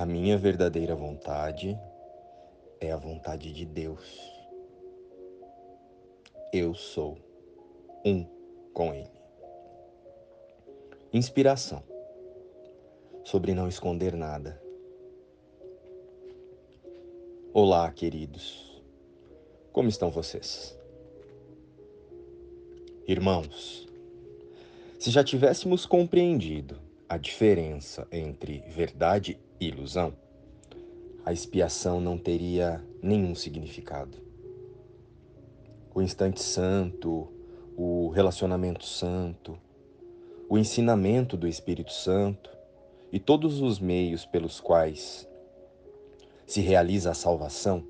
A minha verdadeira vontade é a vontade de Deus. Eu sou um com Ele. Inspiração sobre não esconder nada. Olá, queridos. Como estão vocês? Irmãos, se já tivéssemos compreendido a diferença entre verdade ilusão, a expiação não teria nenhum significado. O instante santo, o relacionamento santo, o ensinamento do Espírito Santo e todos os meios pelos quais se realiza a salvação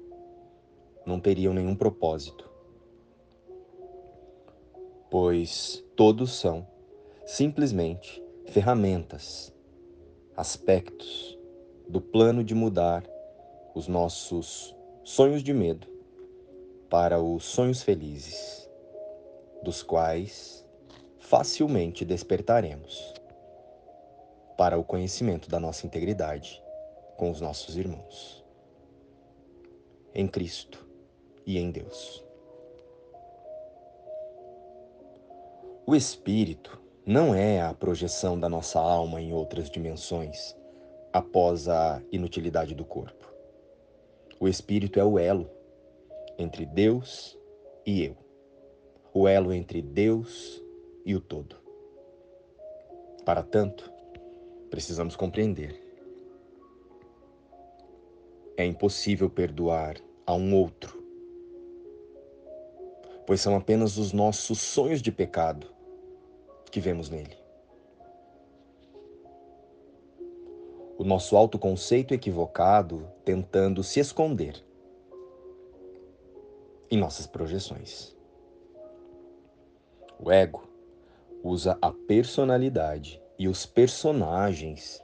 não teriam nenhum propósito, pois todos são simplesmente ferramentas, aspectos do plano de mudar os nossos sonhos de medo para os sonhos felizes, dos quais facilmente despertaremos para o conhecimento da nossa integridade com os nossos irmãos. Em Cristo e em Deus. O Espírito não é a projeção da nossa alma em outras dimensões após a inutilidade do corpo. O Espírito é o elo entre Deus e eu, o elo entre Deus e o todo. Para tanto, precisamos compreender. É impossível perdoar a um outro, pois são apenas os nossos sonhos de pecado que vemos nele. O nosso autoconceito equivocado tentando se esconder em nossas projeções. O ego usa a personalidade e os personagens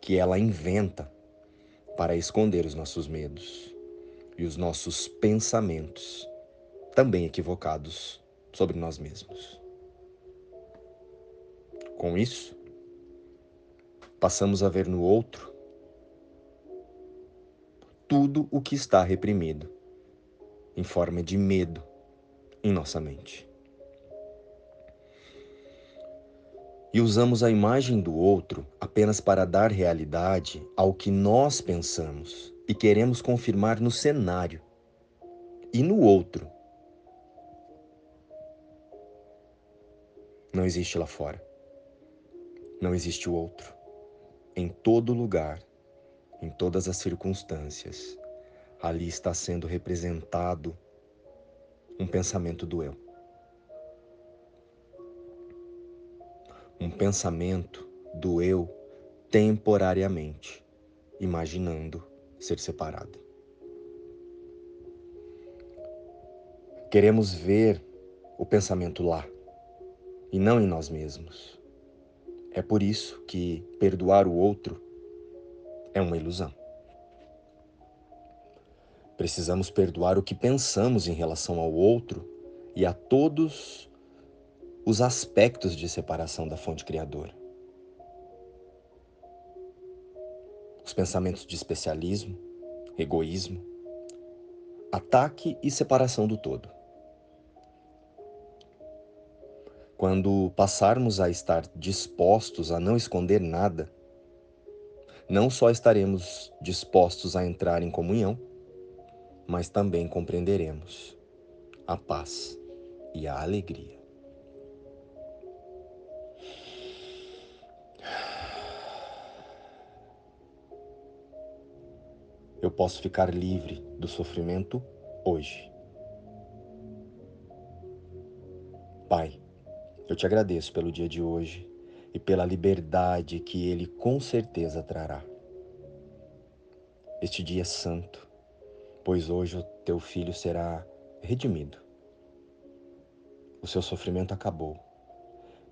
que ela inventa para esconder os nossos medos e os nossos pensamentos, também equivocados, sobre nós mesmos. Com isso, passamos a ver no outro tudo o que está reprimido em forma de medo em nossa mente. e usamos a imagem do outro apenas para dar realidade ao que nós pensamos e queremos confirmar no cenário e no outro. Não existe lá fora. Não existe o outro. Em todo lugar, em todas as circunstâncias, ali está sendo representado um pensamento do eu. um pensamento do eu temporariamente, imaginando ser separado. Queremos ver o pensamento lá e não em nós mesmos. É por isso que perdoar o outro é uma ilusão. Precisamos perdoar o que pensamos em relação ao outro e a todos os aspectos de separação da fonte criadora. Os pensamentos de especialismo, egoísmo, ataque e separação do todo. Quando passarmos a estar dispostos a não esconder nada, não só estaremos dispostos a entrar em comunhão, mas também compreenderemos a paz e a alegria. eu posso ficar livre do sofrimento hoje. Pai, eu te agradeço pelo dia de hoje e pela liberdade que ele com certeza trará. Este dia é santo, pois hoje o teu filho será redimido. O seu sofrimento acabou,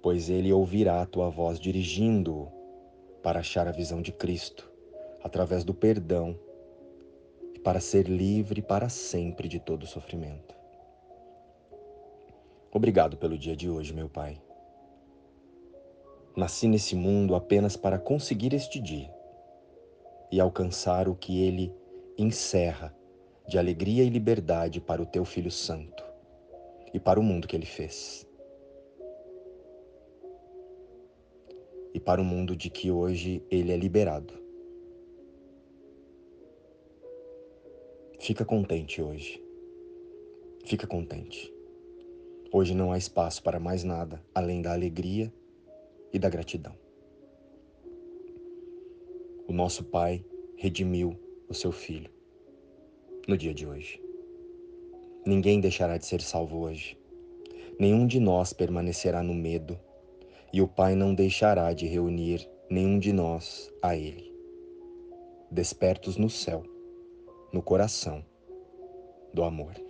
pois ele ouvirá a tua voz dirigindo-o para achar a visão de Cristo através do perdão para ser livre para sempre de todo sofrimento. Obrigado pelo dia de hoje, meu Pai. Nasci nesse mundo apenas para conseguir este dia. e alcançar o que ele encerra de alegria e liberdade para o teu Filho Santo e para o mundo que ele fez. E para o mundo de que hoje ele é liberado. Fica contente hoje. Fica contente. Hoje não há espaço para mais nada além da alegria e da gratidão. O nosso Pai redimiu o seu Filho no dia de hoje. Ninguém deixará de ser salvo hoje. Nenhum de nós permanecerá no medo, e o Pai não deixará de reunir nenhum de nós a Ele. Despertos no céu, no coração do amor.